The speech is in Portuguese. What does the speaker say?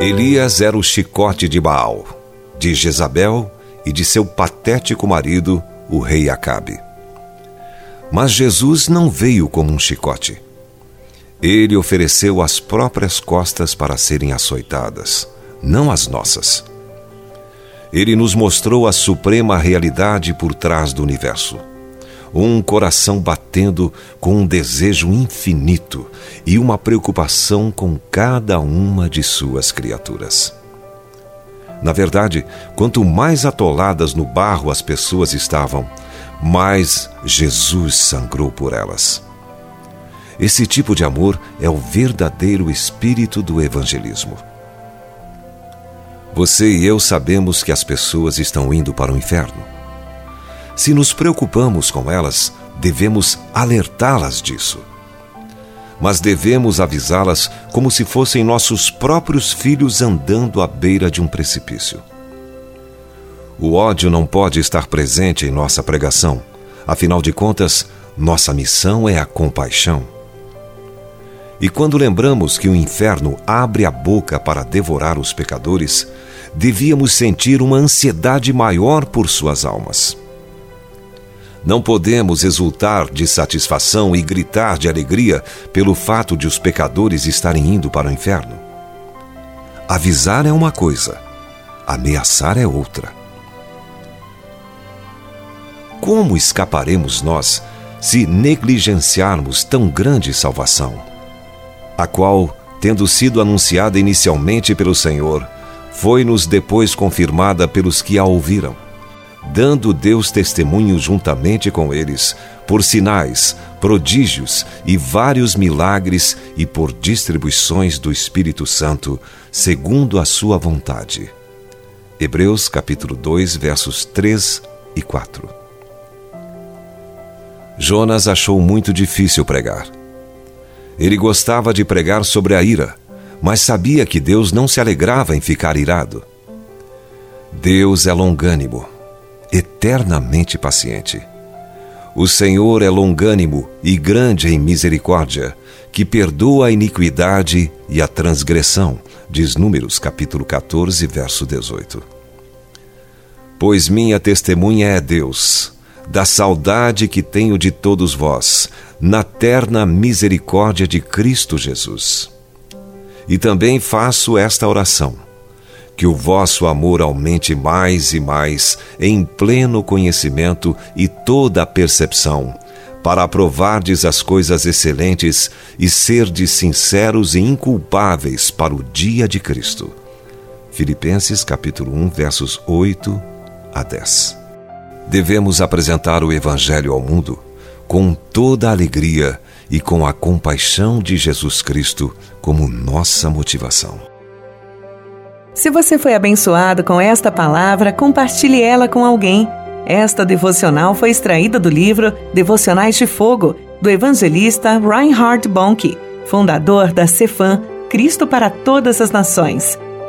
Elias era o chicote de Baal, de Jezabel e de seu patético marido, o rei Acabe. Mas Jesus não veio como um chicote. Ele ofereceu as próprias costas para serem açoitadas, não as nossas. Ele nos mostrou a suprema realidade por trás do universo. Um coração batendo com um desejo infinito e uma preocupação com cada uma de suas criaturas. Na verdade, quanto mais atoladas no barro as pessoas estavam, mais Jesus sangrou por elas. Esse tipo de amor é o verdadeiro espírito do evangelismo. Você e eu sabemos que as pessoas estão indo para o inferno. Se nos preocupamos com elas, devemos alertá-las disso. Mas devemos avisá-las como se fossem nossos próprios filhos andando à beira de um precipício. O ódio não pode estar presente em nossa pregação, afinal de contas, nossa missão é a compaixão. E quando lembramos que o inferno abre a boca para devorar os pecadores, devíamos sentir uma ansiedade maior por suas almas. Não podemos exultar de satisfação e gritar de alegria pelo fato de os pecadores estarem indo para o inferno. Avisar é uma coisa, ameaçar é outra. Como escaparemos nós se negligenciarmos tão grande salvação? A qual, tendo sido anunciada inicialmente pelo Senhor, foi-nos depois confirmada pelos que a ouviram, dando Deus testemunho juntamente com eles, por sinais, prodígios e vários milagres e por distribuições do Espírito Santo, segundo a sua vontade. Hebreus capítulo 2, versos 3 e 4. Jonas achou muito difícil pregar. Ele gostava de pregar sobre a ira, mas sabia que Deus não se alegrava em ficar irado. Deus é longânimo, eternamente paciente. O Senhor é longânimo e grande em misericórdia, que perdoa a iniquidade e a transgressão, diz Números capítulo 14, verso 18. Pois minha testemunha é Deus, da saudade que tenho de todos vós, na terna misericórdia de Cristo Jesus. E também faço esta oração: que o vosso amor aumente mais e mais em pleno conhecimento e toda a percepção, para aprovardes as coisas excelentes e serdes sinceros e inculpáveis para o dia de Cristo. Filipenses capítulo 1, versos 8 a 10 devemos apresentar o Evangelho ao mundo com toda a alegria e com a compaixão de Jesus Cristo como nossa motivação. Se você foi abençoado com esta palavra, compartilhe ela com alguém. Esta devocional foi extraída do livro Devocionais de Fogo, do evangelista Reinhard Bonnke, fundador da Cefam Cristo para Todas as Nações.